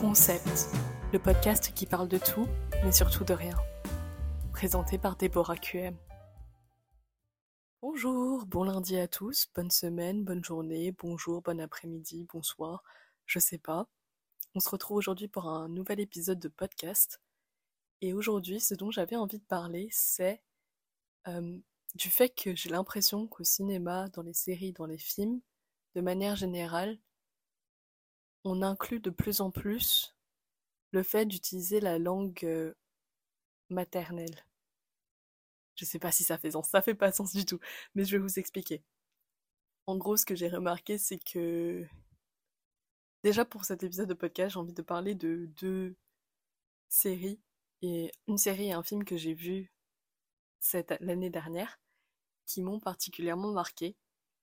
Concept, le podcast qui parle de tout, mais surtout de rien. Présenté par Déborah QM. Bonjour, bon lundi à tous, bonne semaine, bonne journée, bonjour, bon après-midi, bonsoir, je sais pas. On se retrouve aujourd'hui pour un nouvel épisode de podcast. Et aujourd'hui, ce dont j'avais envie de parler, c'est euh, du fait que j'ai l'impression qu'au cinéma, dans les séries, dans les films, de manière générale, on inclut de plus en plus le fait d'utiliser la langue euh, maternelle. Je sais pas si ça fait sens, ça fait pas sens du tout, mais je vais vous expliquer. En gros, ce que j'ai remarqué, c'est que déjà pour cet épisode de podcast, j'ai envie de parler de deux séries et une série et un film que j'ai vu l'année dernière qui m'ont particulièrement marqué.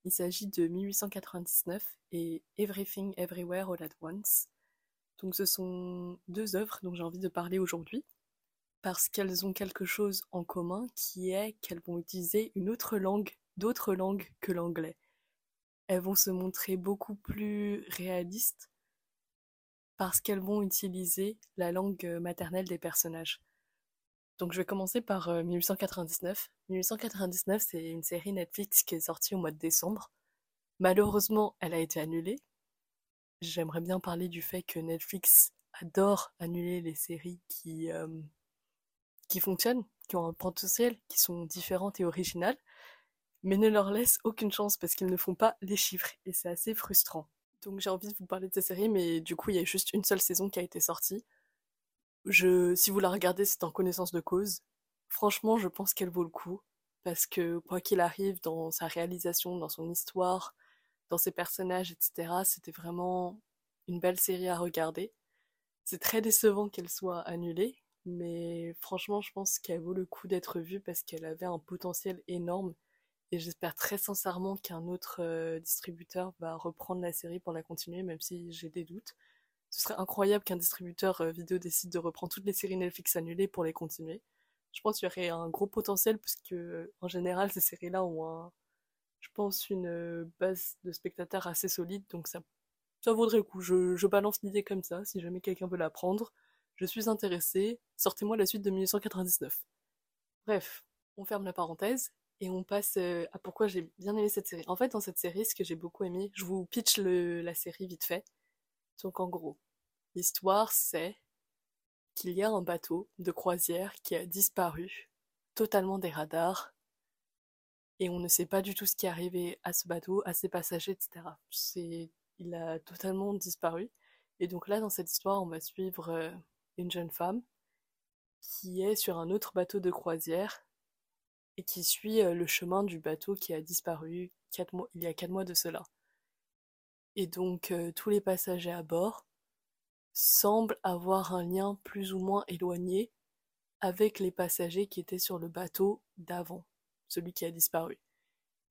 Il s'agit de 1899 et Everything Everywhere All at Once. Donc ce sont deux œuvres dont j'ai envie de parler aujourd'hui parce qu'elles ont quelque chose en commun qui est qu'elles vont utiliser une autre langue, d'autres langues que l'anglais. Elles vont se montrer beaucoup plus réalistes parce qu'elles vont utiliser la langue maternelle des personnages. Donc je vais commencer par 1899. Euh, 1899, c'est une série Netflix qui est sortie au mois de décembre. Malheureusement, elle a été annulée. J'aimerais bien parler du fait que Netflix adore annuler les séries qui, euh, fonctionnent, qui ont un potentiel, qui sont différentes et originales, mais ne leur laisse aucune chance parce qu'ils ne font pas les chiffres et c'est assez frustrant. Donc j'ai envie de vous parler de cette série, mais du coup il y a juste une seule saison qui a été sortie. Si vous la regardez, c'est en connaissance de cause. Franchement, je pense qu'elle vaut le coup. Parce que, quoi qu'il arrive, dans sa réalisation, dans son histoire, dans ses personnages, etc., c'était vraiment une belle série à regarder. C'est très décevant qu'elle soit annulée, mais franchement, je pense qu'elle vaut le coup d'être vue parce qu'elle avait un potentiel énorme. Et j'espère très sincèrement qu'un autre euh, distributeur va reprendre la série pour la continuer, même si j'ai des doutes. Ce serait incroyable qu'un distributeur euh, vidéo décide de reprendre toutes les séries Netflix annulées pour les continuer. Je pense qu'il y aurait un gros potentiel parce que, euh, en général, ces séries-là ont je pense, une euh, base de spectateurs assez solide, donc ça, ça vaudrait le coup. Je, balance l'idée comme ça, si jamais quelqu'un veut la prendre. Je suis intéressée, sortez-moi la suite de 1899. Bref, on ferme la parenthèse et on passe à pourquoi j'ai bien aimé cette série. En fait, dans cette série, ce que j'ai beaucoup aimé, je vous pitch le, la série vite fait. Donc en gros, l'histoire c'est qu'il y a un bateau de croisière qui a disparu, totalement des radars, et on ne sait pas du tout ce qui est arrivé à ce bateau, à ses passagers, etc. C'est, il a totalement disparu. Et donc là, dans cette histoire, on va suivre euh, une jeune femme qui est sur un autre bateau de croisière et qui suit euh, le chemin du bateau qui a disparu il y a quatre mois de cela. Et donc euh, tous les passagers à bord semblent avoir un lien plus ou moins éloigné avec les passagers qui étaient sur le bateau d'avant, celui qui a disparu.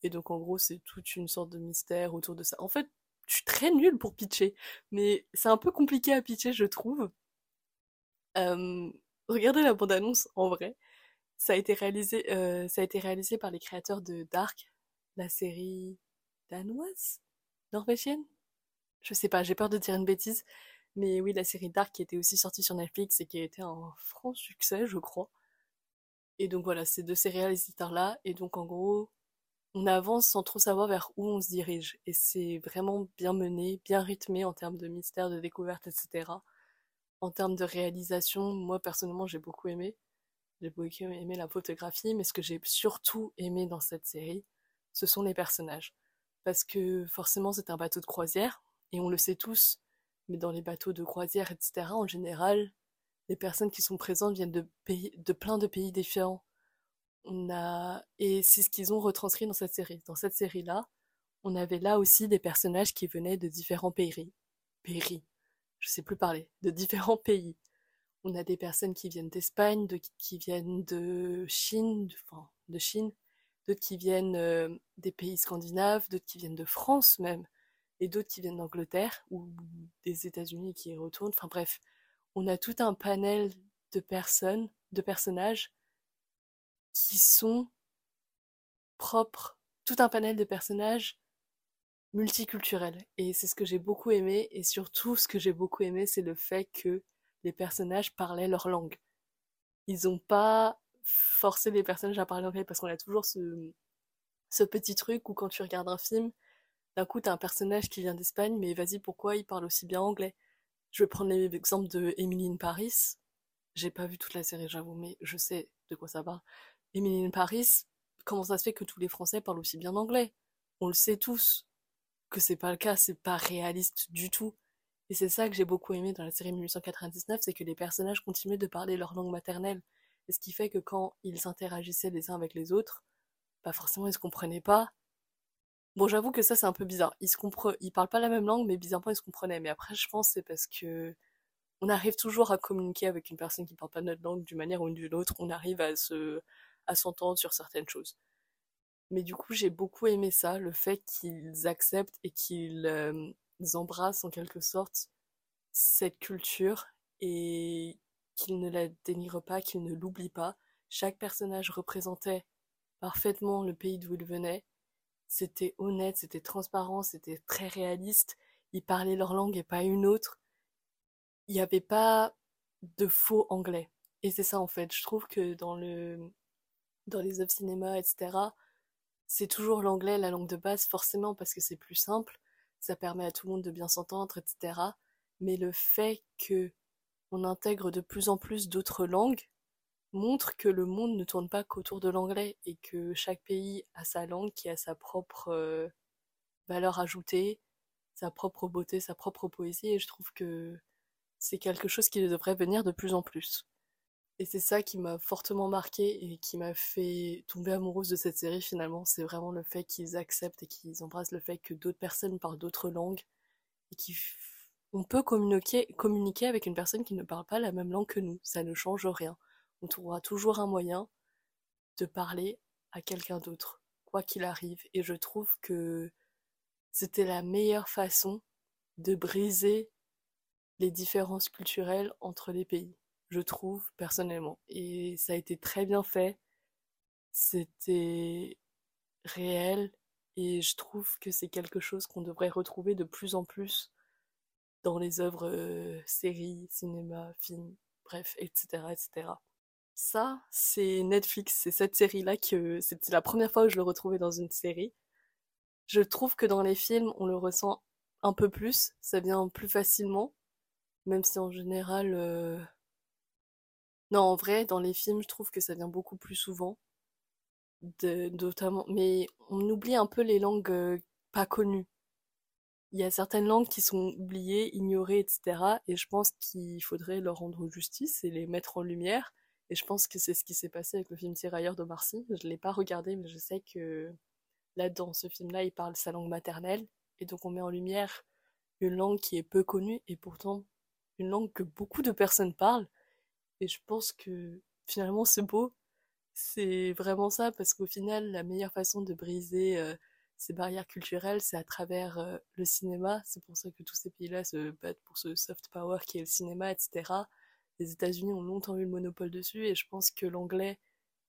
Et donc en gros c'est toute une sorte de mystère autour de ça. En fait, je suis très nulle pour pitcher, mais c'est un peu compliqué à pitcher je trouve. Euh, regardez la bande-annonce en vrai. Ça a été réalisé, euh, ça a été réalisé par les créateurs de Dark, la série danoise, norvégienne, je sais pas, j'ai peur de dire une bêtise. Mais oui, la série Dark qui était aussi sortie sur Netflix et qui a été un franc succès, je crois. Et donc voilà, c'est de ces réalisateurs-là. Et donc en gros, on avance sans trop savoir vers où on se dirige. Et c'est vraiment bien mené, bien rythmé en termes de mystère, de découverte, etc. En termes de réalisation, moi personnellement, j'ai beaucoup aimé. J'ai beaucoup aimé la photographie, mais ce que j'ai surtout aimé dans cette série, ce sont les personnages. Parce que forcément, c'est un bateau de croisière, et on le sait tous, mais dans les bateaux de croisière, etc., en général, les personnes qui sont présentes viennent de, pays, de plein de pays différents. On a... Et c'est ce qu'ils ont retranscrit dans cette série. Dans cette série-là, on avait là aussi des personnages qui venaient de différents pays. Pays. Je sais plus parler. De différents pays. On a des personnes qui viennent d'Espagne, de, qui viennent de Chine, de Chine, d'autres qui viennent euh, des pays scandinaves, d'autres qui viennent de France même et d'autres qui viennent d'Angleterre ou des États-Unis qui y retournent. Enfin bref, on a tout un panel de personnes, de personnages qui sont propres, tout un panel de personnages multiculturel. Et c'est ce que j'ai beaucoup aimé. Et surtout, ce que j'ai beaucoup aimé, c'est le fait que les personnages parlaient leur langue. Ils n'ont pas forcé les personnages à parler anglais parce qu'on a toujours ce, ce petit truc où quand tu regardes un film, d'un coup, t'as un personnage qui vient d'Espagne, mais vas-y, pourquoi il parle aussi bien anglais? Je vais prendre l'exemple de Emily Paris. J'ai pas vu toute la série, j'avoue, mais je sais de quoi ça parle. Emily Paris, comment ça se fait que tous les Français parlent aussi bien anglais? On le sait tous que c'est pas le cas, c'est pas réaliste du tout. Et c'est ça que j'ai beaucoup aimé dans la série 1899, c'est que les personnages continuaient de parler leur langue maternelle. Et ce qui fait que quand ils interagissaient les uns avec les autres, pas bah forcément ils se comprenaient pas. Bon, j'avoue que ça c'est un peu bizarre. Ils se compre... ils parlent pas la même langue, mais bizarrement ils se comprenaient. Mais après, je pense c'est parce que on arrive toujours à communiquer avec une personne qui parle pas notre langue d'une manière ou d'une autre. On arrive à se à s'entendre sur certaines choses. Mais du coup, j'ai beaucoup aimé ça, le fait qu'ils acceptent et qu'ils euh, embrassent en quelque sorte cette culture et qu'ils ne la dénigrent pas, qu'ils ne l'oublient pas. Chaque personnage représentait parfaitement le pays d'où il venait. C'était honnête, c'était transparent, c'était très réaliste. Ils parlaient leur langue et pas une autre. Il n'y avait pas de faux anglais. Et c'est ça en fait. Je trouve que dans le dans les œuvres cinéma, etc., c'est toujours l'anglais, la langue de base, forcément parce que c'est plus simple, ça permet à tout le monde de bien s'entendre, etc. Mais le fait que on intègre de plus en plus d'autres langues montre que le monde ne tourne pas qu'autour de l'anglais et que chaque pays a sa langue qui a sa propre euh, valeur ajoutée, sa propre beauté, sa propre poésie et je trouve que c'est quelque chose qui devrait venir de plus en plus. Et c'est ça qui m'a fortement marqué et qui m'a fait tomber amoureuse de cette série finalement. C'est vraiment le fait qu'ils acceptent et qu'ils embrassent le fait que d'autres personnes parlent d'autres langues et qu'on peut communiquer, communiquer avec une personne qui ne parle pas la même langue que nous. Ça ne change rien. On trouvera toujours un moyen de parler à quelqu'un d'autre, quoi qu'il arrive. Et je trouve que c'était la meilleure façon de briser les différences culturelles entre les pays je trouve, personnellement. Et ça a été très bien fait. C'était réel. Et je trouve que c'est quelque chose qu'on devrait retrouver de plus en plus dans les œuvres euh, séries, cinéma, films, bref, etc., etc. Ça, c'est Netflix. C'est cette série-là que c'était la première fois que je le retrouvais dans une série. Je trouve que dans les films, on le ressent un peu plus. Ça vient plus facilement. Même si en général, euh, non, en vrai, dans les films, je trouve que ça vient beaucoup plus souvent. Notamment, mais on oublie un peu les langues euh, pas connues. Il y a certaines langues qui sont oubliées, ignorées, etc. Et je pense qu'il faudrait leur rendre justice et les mettre en lumière. Et je pense que c'est ce qui s'est passé avec le film Tirailleurs de Marcy. Je l'ai pas regardé, mais je sais que là, dans ce film-là, il parle sa langue maternelle. Et donc on met en lumière une langue qui est peu connue et pourtant une langue que beaucoup de personnes parlent et je pense que finalement c'est beau. C'est vraiment ça parce qu'au final, la meilleure façon de briser euh, ces barrières culturelles, c'est à travers euh, le cinéma. C'est pour ça que tous ces pays-là se battent pour ce soft power qui est le cinéma, etc. Les États-Unis ont longtemps eu le monopole dessus et je pense que l'anglais,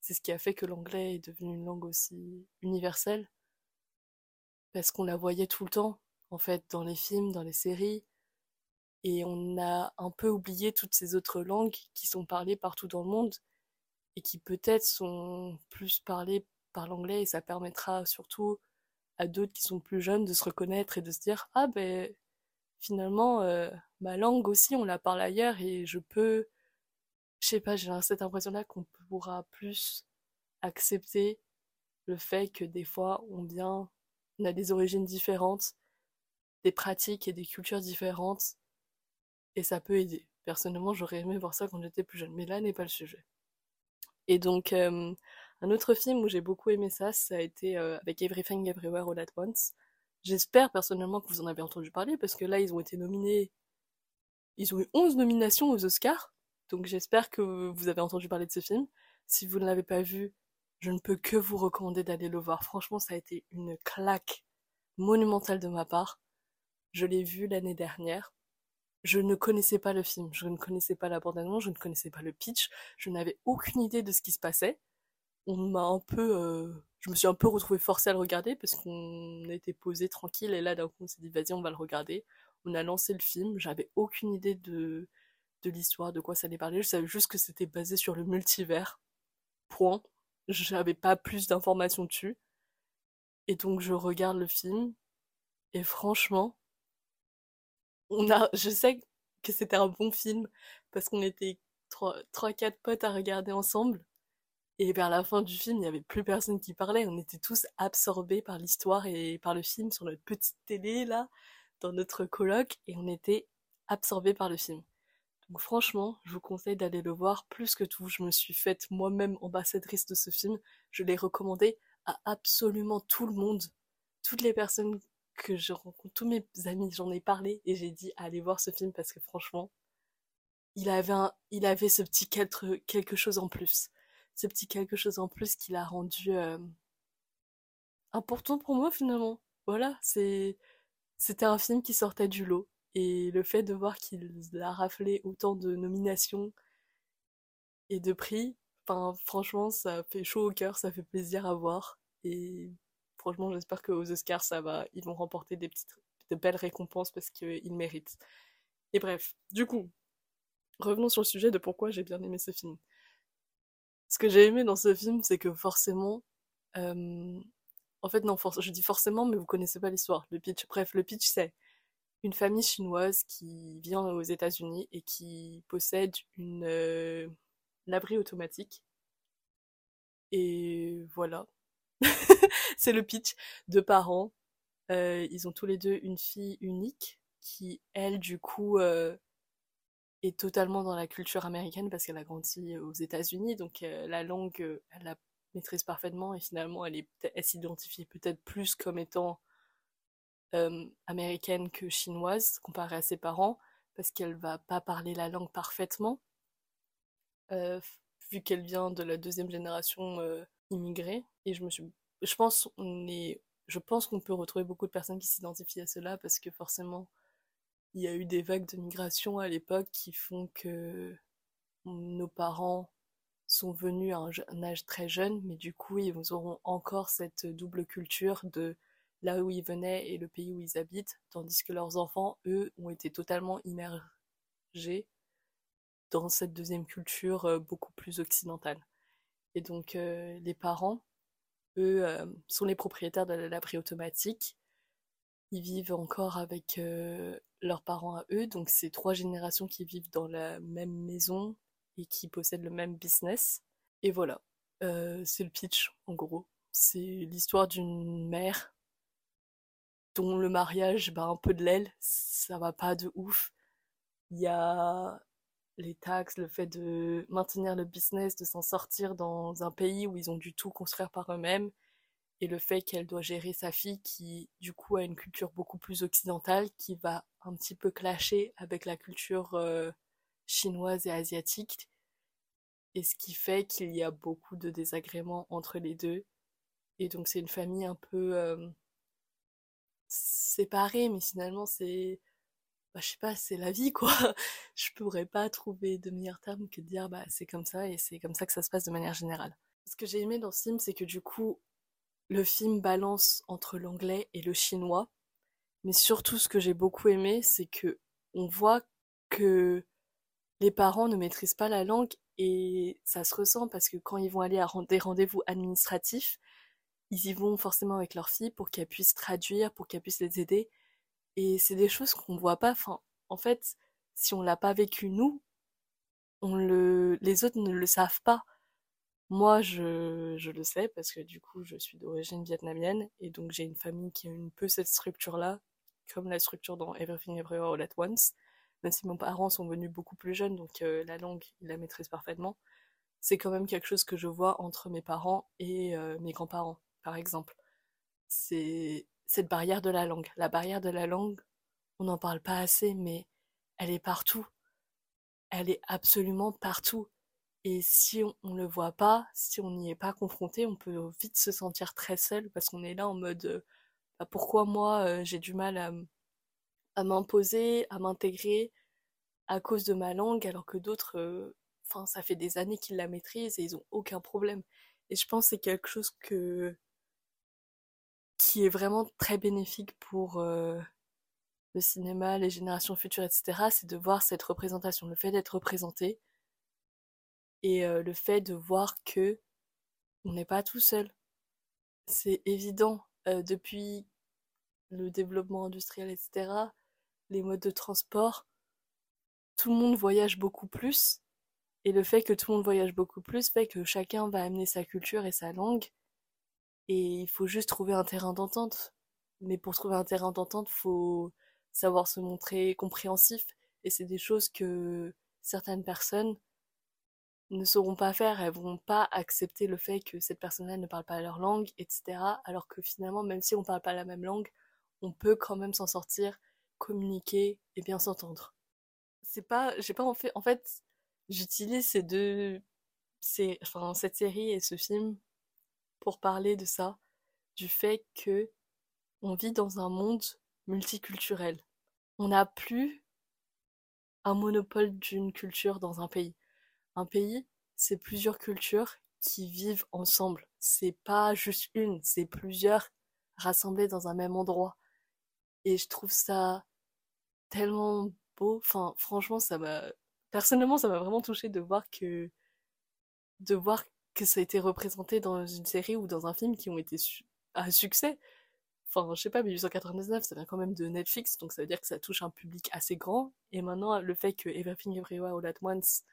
c'est ce qui a fait que l'anglais est devenu une langue aussi universelle. Parce qu'on la voyait tout le temps, en fait, dans les films, dans les séries et on a un peu oublié toutes ces autres langues qui sont parlées partout dans le monde et qui peut-être sont plus parlées par l'anglais et ça permettra surtout à d'autres qui sont plus jeunes de se reconnaître et de se dire ah ben finalement euh, ma langue aussi on la parle ailleurs et je peux je sais pas j'ai cette impression là qu'on pourra plus accepter le fait que des fois on vient on a des origines différentes des pratiques et des cultures différentes et ça peut aider. Personnellement, j'aurais aimé voir ça quand j'étais plus jeune, mais là n'est pas le sujet. Et donc, euh, un autre film où j'ai beaucoup aimé ça, ça a été euh, avec Everything Everywhere All At Once. J'espère personnellement que vous en avez entendu parler, parce que là, ils ont été nominés. Ils ont eu 11 nominations aux Oscars, donc j'espère que vous avez entendu parler de ce film. Si vous ne l'avez pas vu, je ne peux que vous recommander d'aller le voir. Franchement, ça a été une claque monumentale de ma part. Je l'ai vu l'année dernière je ne connaissais pas le film, je ne connaissais pas la je ne connaissais pas le pitch, je n'avais aucune idée de ce qui se passait. On m'a un peu, euh, je me suis un peu retrouvée forcée à le regarder parce qu'on était posé tranquille et là d'un coup on s'est dit vas-y on va le regarder. On a lancé le film, j'avais aucune idée de de l'histoire, de quoi ça allait parler. Je savais juste que c'était basé sur le multivers. Point. J'avais pas plus d'informations dessus. Et donc je regarde le film et franchement, on a, je sais que c'était un bon film parce qu'on était trois, trois, quatre potes à regarder ensemble. Et vers la fin du film, il n'y avait plus personne qui parlait. On était tous absorbés par l'histoire et par le film sur notre petite télé, là, dans notre colloque, et on était absorbés par le film. Donc franchement, je vous conseille d'aller le voir plus que tout. Je me suis faite moi-même ambassadrice de ce film. Je l'ai recommandé à absolument tout le monde. Toutes les personnes que je rencontre, tous mes amis, j'en ai parlé et j'ai dit allez voir ce film parce que franchement, il avait, il avait ce petit quelque chose en plus. Ce petit quelque chose en plus qui l'a rendu euh, important pour moi finalement. Voilà, c'était un film qui sortait du lot. Et le fait de voir qu'il a raflé autant de nominations et de prix, franchement, ça fait chaud au cœur, ça fait plaisir à voir. Et franchement, j'espère qu'aux Oscars, ça va, ils vont remporter des petites, de belles récompenses parce qu'ils méritent. Et bref, du coup, revenons sur le sujet de pourquoi j'ai bien aimé ce film. Ce que j'ai aimé dans ce film, c'est que forcément, euh, en fait, non, je dis forcément, mais vous connaissez pas l'histoire. Le pitch, bref, le pitch, c'est une famille chinoise qui vient aux États-Unis et qui possède une euh, laverie automatique. Et voilà. c'est le pitch. de parents. Euh, ils ont tous les deux une fille unique qui, elle, du coup, est totalement dans la culture américaine parce qu'elle a grandi aux États-Unis. Donc la langue, elle la maîtrise parfaitement et finalement, elle, elle s'identifie peut-être plus comme étant américaine que chinoise comparée à ses parents parce qu'elle va pas parler la langue parfaitement vu qu'elle vient de la deuxième génération immigrée et je me suis je pense on est je pense qu'on peut retrouver beaucoup de personnes qui s'identifient à cela parce que forcément il y a eu des vagues de migration à l'époque qui font que nos parents sont venus à un, âge très jeune, mais du coup, ils auront encore cette double culture de là où ils venaient et le pays où ils habitent, tandis que leurs enfants, eux, ont été totalement immergés dans cette deuxième culture euh, beaucoup plus occidentale. Et donc euh, les parents, eux, euh, sont les propriétaires de la laverie automatique. Ils vivent encore avec leurs parents à eux, donc c'est trois générations qui vivent dans la même maison et qui possèdent le même business. Et voilà, c'est le pitch en gros. C'est l'histoire d'une mère dont le mariage bah, un peu de l'aile, ça va pas de ouf. Il y a les taxes, le fait de maintenir le business, de s'en sortir dans un pays où ils ont dû tout construire par eux-mêmes, et le fait qu'elle doit gérer sa fille qui, du coup, a une culture beaucoup plus occidentale, qui va un petit peu clasher avec la culture euh, chinoise et asiatique, et ce qui fait qu'il y a beaucoup de désagréments entre les deux. Et donc c'est une famille un peu euh, séparés, mais finalement c'est, bah, je sais pas, c'est la vie quoi. je pourrais pas trouver de meilleur terme que de dire bah c'est comme ça et c'est comme ça que ça se passe de manière générale. Ce que j'ai aimé dans film, c'est que du coup, le film balance entre l'anglais et le chinois, mais surtout ce que j'ai beaucoup aimé, c'est que on voit que les parents ne maîtrisent pas la langue et ça se ressent parce que quand ils vont aller à des rendez-vous administratifs, ils y vont forcément avec leur fille pour qu'elle puisse traduire, pour qu'elle puisse les aider. Et c'est des choses qu'on voit pas. En fait, si on l'a pas vécu nous, les autres ne le savent pas. Moi, je, le sais parce que du coup, je suis d'origine vietnamienne et donc j'ai une famille qui a un peu cette structure-là, comme la structure dans Everything Everywhere All at Once. Même si mes parents sont venus beaucoup plus jeunes, donc euh, la langue, ils la maîtrisent parfaitement. C'est quand même quelque chose que je vois entre mes parents et euh, mes grands-parents par exemple. C'est cette barrière de la langue. La barrière de la langue, on n'en parle pas assez, mais elle est partout. Elle est absolument partout. Et si on ne le voit pas, si on n'y est pas confronté, on peut vite se sentir très seul parce qu'on est là en mode euh, bah, pourquoi moi euh, j'ai du mal à, m'imposer, à m'intégrer à cause de ma langue alors que d'autres, euh, enfin ça fait des années qu'ils la maîtrisent et ils ont aucun problème. Et je pense que c'est quelque chose qui est vraiment très bénéfique pour le cinéma, les générations futures, etc. C'est de voir cette représentation, le fait d'être représenté et euh, le fait de voir que on n'est pas tout seul. C'est évident euh, depuis le développement industriel, etc. Les modes de transport, tout le monde voyage beaucoup plus. Et le fait que tout le monde voyage beaucoup plus fait que chacun va amener sa culture et sa langue. Et il faut juste trouver un terrain d'entente. Mais pour trouver un terrain d'entente, faut savoir se montrer compréhensif. Et c'est des choses que certaines personnes ne sauront pas faire, elles vont pas accepter le fait que cette personne-là ne parle pas leur langue, etc. Alors que finalement, même si on parle pas la même langue, on peut quand même s'en sortir, communiquer et bien s'entendre. C'est pas, j'ai pas en fait, en fait, j'utilise ces deux, enfin, cette série et ce film pour parler de ça, du fait que on vit dans un monde multiculturel. On n'a plus un monopole d'une culture dans un pays. Un pays, c'est plusieurs cultures qui vivent ensemble. C'est pas juste une, c'est plusieurs rassemblés dans un même endroit. Et je trouve ça tellement beau. Enfin, franchement, ça m'a, personnellement, ça m'a vraiment touché de voir que, de voir que ça a été représenté dans une série ou dans un film qui ont été à succès. Enfin, je sais pas, 1899, ça vient quand même de Netflix, donc ça veut dire que ça touche un public assez grand. Et maintenant, le fait que Everything Everywhere All At Once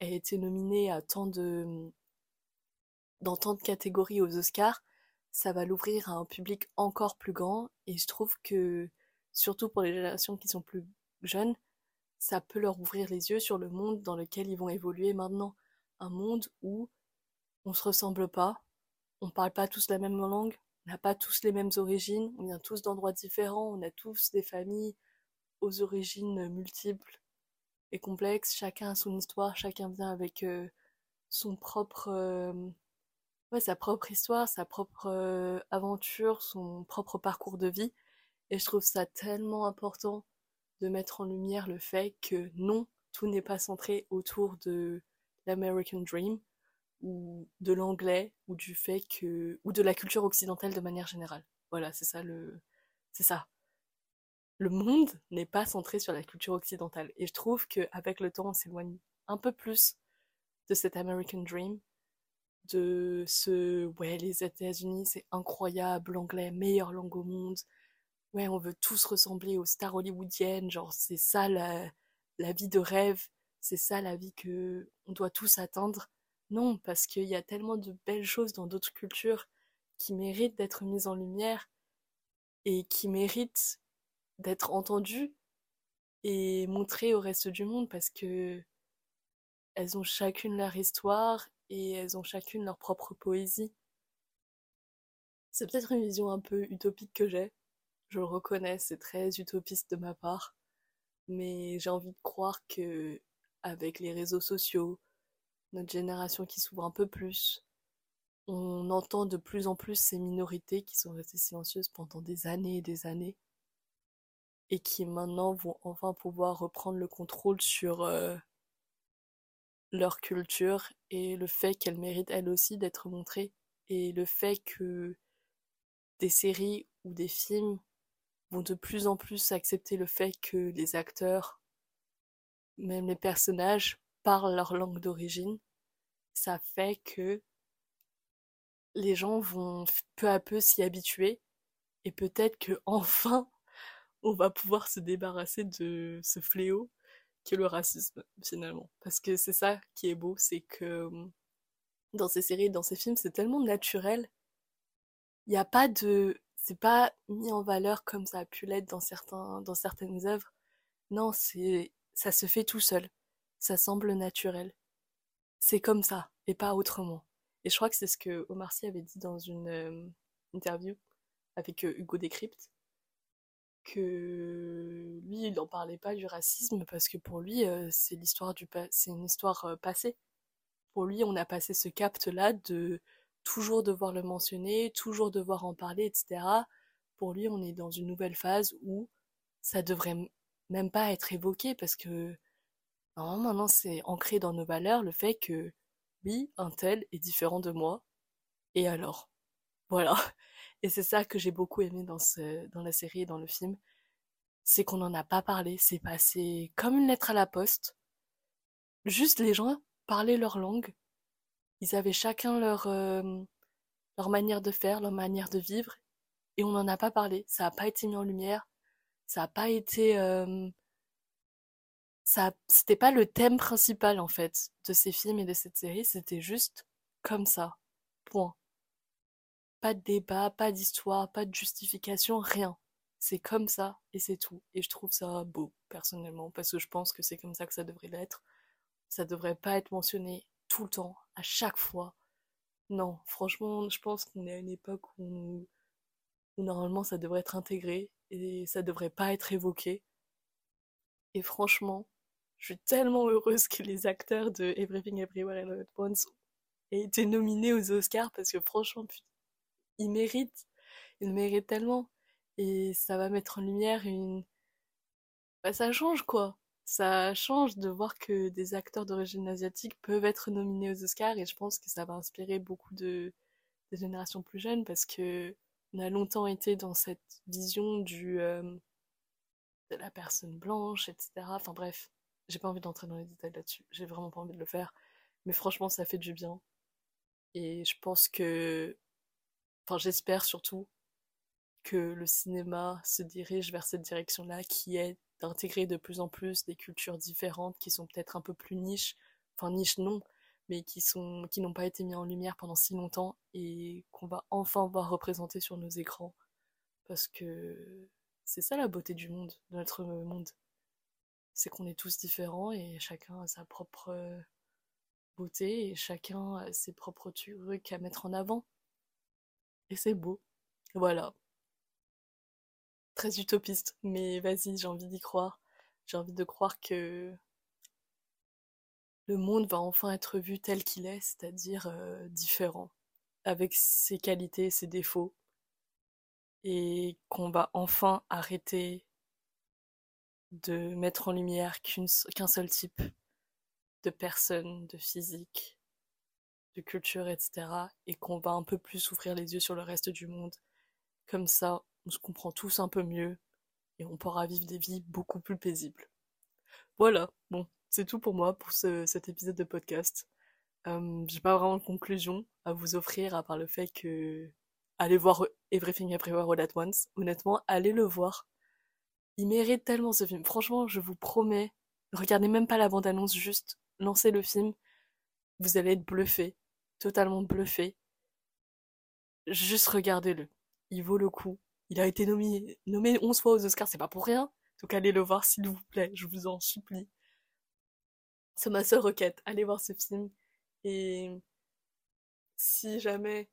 ait été nominé à tant de, dans tant de catégories aux Oscars, ça va l'ouvrir à un public encore plus grand. Et je trouve que, surtout pour les générations qui sont plus jeunes, ça peut leur ouvrir les yeux sur le monde dans lequel ils vont évoluer maintenant. Un monde où on se ressemble pas, on parle pas tous la même langue, on n'a pas tous les mêmes origines, on vient tous d'endroits différents, on a tous des familles aux origines multiples et complexes, chacun a son histoire, chacun vient avec euh, son propre euh, sa propre histoire, sa propre euh, aventure, son propre parcours de vie. Et je trouve ça tellement important de mettre en lumière le fait que non, tout n'est pas centré autour de l'American Dream ou de l'anglais ou du fait que ou de la culture occidentale de manière générale. Voilà, c'est ça le c'est ça. Le monde n'est pas centré sur la culture occidentale. Et je trouve que avec le temps on s'éloigne un peu plus de cet American Dream de ce ouais les États-Unis c'est incroyable l'anglais meilleure langue au monde. Ouais on veut tous ressembler aux stars hollywoodiennes genre c'est ça la, la vie de rêve c'est ça la vie que on doit tous atteindre. Non parce qu'il y a tellement de belles choses dans d'autres cultures qui méritent d'être mises en lumière et qui méritent d'être entendues et montrées au reste du monde parce que elles ont chacune leur histoire et elles ont chacune leur propre poésie. C'est peut-être une vision un peu utopique que j'ai, je le reconnais, c'est très utopiste de ma part, mais j'ai envie de croire que avec les réseaux sociaux, notre génération qui s'ouvre un peu plus, on entend de plus en plus ces minorités qui sont restées silencieuses pendant des années et des années et qui maintenant vont enfin pouvoir reprendre le contrôle sur euh, leur culture et le fait qu'elles méritent elles aussi d'être montrées. Et le fait que des séries ou des films vont de plus en plus accepter le fait que les acteurs, même les personnages, parlent leur langue d'origine, ça fait que les gens vont peu à peu s'y habituer et peut-être que enfin on va pouvoir se débarrasser de ce fléau que le racisme finalement. Parce que c'est ça qui est beau, c'est que hum, dans ces séries, dans ces films, c'est tellement naturel. Il n'y a pas de... C'est pas mis en valeur comme ça a pu l'être dans certaines œuvres. Non, c'est ça se fait tout seul. Ça semble naturel. C'est comme ça, et pas autrement. Et je crois que c'est ce que Omar Sy avait dit dans une hum, interview avec euh, Hugo Décrypte que lui, il n'en parlait pas du racisme parce que pour lui, euh, c'est l'histoire du c'est une histoire euh, passée. Pour lui, on a passé ce capte-là de toujours devoir le mentionner, toujours devoir en parler, etc. Pour lui, on est dans une nouvelle phase où ça devrait même pas être évoqué parce que normalement maintenant c'est ancré dans nos valeurs le fait que oui, un tel est différent de moi, et alors? Voilà. Et c'est ça que j'ai beaucoup aimé dans, ce, dans la série et dans le film, c'est qu'on n'en a pas parlé, c'est passé comme une lettre à la poste. Juste les gens parlaient leur langue, ils avaient chacun leur, euh, leur manière de faire, leur manière de vivre, et on n'en a pas parlé, ça n'a pas été mis en lumière, ça n'a pas été... Euh, ça, c'était pas le thème principal en fait de ces films et de cette série, c'était juste comme ça. Point. Pas de débat, pas d'histoire, pas de justification, rien. C'est comme ça et c'est tout. Et je trouve ça beau, personnellement, parce que je pense que c'est comme ça que ça devrait l'être. Ça devrait pas être mentionné tout le temps, à chaque fois. Non, franchement, je pense qu'on est à une époque où, normalement ça devrait être intégré et ça devrait pas être évoqué. Et franchement, je suis tellement heureuse que les acteurs de Everything Everywhere All At Once aient été nominés aux Oscars parce que franchement, ils méritent. Ils méritent tellement. Et ça va mettre en lumière une... Bah, ça change quoi. Ça change de voir que des acteurs d'origine asiatique peuvent être nominés aux Oscars et je pense que ça va inspirer beaucoup de générations plus jeunes parce que on a longtemps été dans cette vision du euh, de la personne blanche, etc. Enfin bref, j'ai pas envie d'entrer dans les détails là-dessus. J'ai vraiment pas envie de le faire. Mais franchement, ça fait du bien. Et je pense que. Enfin, j'espère surtout que le cinéma se dirige vers cette direction-là, qui est d'intégrer de plus en plus des cultures différentes, qui sont peut-être un peu plus niches. Enfin, niches non, mais qui sont qui n'ont pas été mis en lumière pendant si longtemps et qu'on va enfin voir représenter sur nos écrans. Parce que c'est ça la beauté du monde, de notre monde c'est qu'on est tous différents et chacun a sa propre euh, beauté et chacun a ses propres trucs à mettre en avant. Et c'est beau. Voilà. Très utopiste, mais vas-y, j'ai envie d'y croire. J'ai envie de croire que le monde va enfin être vu tel qu'il est, c'est-à-dire euh, différent, avec ses qualités ses défauts, et qu'on va enfin arrêter de mettre en lumière qu'un seul type de personne, de physique, de culture, etc. Et qu'on va un peu plus ouvrir les yeux sur le reste du monde. Comme ça, on se comprend tous un peu mieux et on pourra vivre des vies beaucoup plus paisibles. Voilà, bon, c'est tout pour moi pour cet épisode de podcast. Euh, J'ai pas vraiment de conclusion à vous offrir à part le fait que allez voir Everything Everywhere All At Once. Honnêtement, allez le voir il mérite tellement ce film. Franchement, je vous promets, regardez même pas la bande-annonce, juste lancez le film. Vous allez être bluffé, totalement bluffé. Juste regardez-le. Il vaut le coup. Il a été nommé, nommé 11 fois aux Oscars, c'est pas pour rien. Donc allez le voir s'il vous plaît, je vous en supplie. C'est ma seule requête. Allez voir ce film. Et si jamais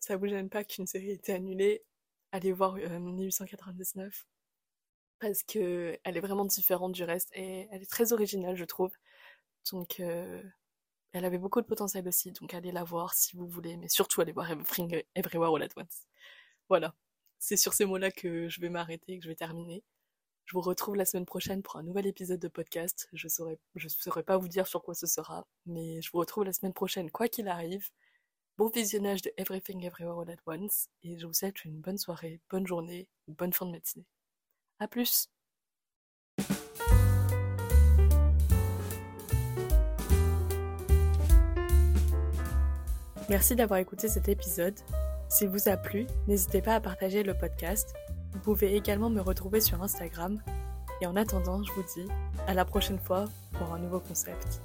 ça vous gêne pas qu'une série ait été annulée, allez voir 1899. Euh, parce que elle est vraiment différente du reste et elle est très originale, je trouve. Donc, euh, elle avait beaucoup de potentiel aussi, donc allez la voir si vous voulez, mais surtout allez voir Everything Everywhere All At Once. Voilà, c'est sur ces mots-là que je vais m'arrêter, que je vais terminer. Je vous retrouve la semaine prochaine pour un nouvel épisode de podcast. Je saurais, je saurais pas vous dire sur quoi ce sera, mais je vous retrouve la semaine prochaine, quoi qu'il arrive. Bon visionnage de Everything Everywhere All At Once, et je vous souhaite une bonne soirée, bonne journée, bonne fin de matinée. À plus. Merci d'avoir écouté cet épisode. S'il vous a plu, n'hésitez pas à partager le podcast. Vous pouvez également me retrouver sur Instagram. Et en attendant, je vous dis à la prochaine fois pour un nouveau concept.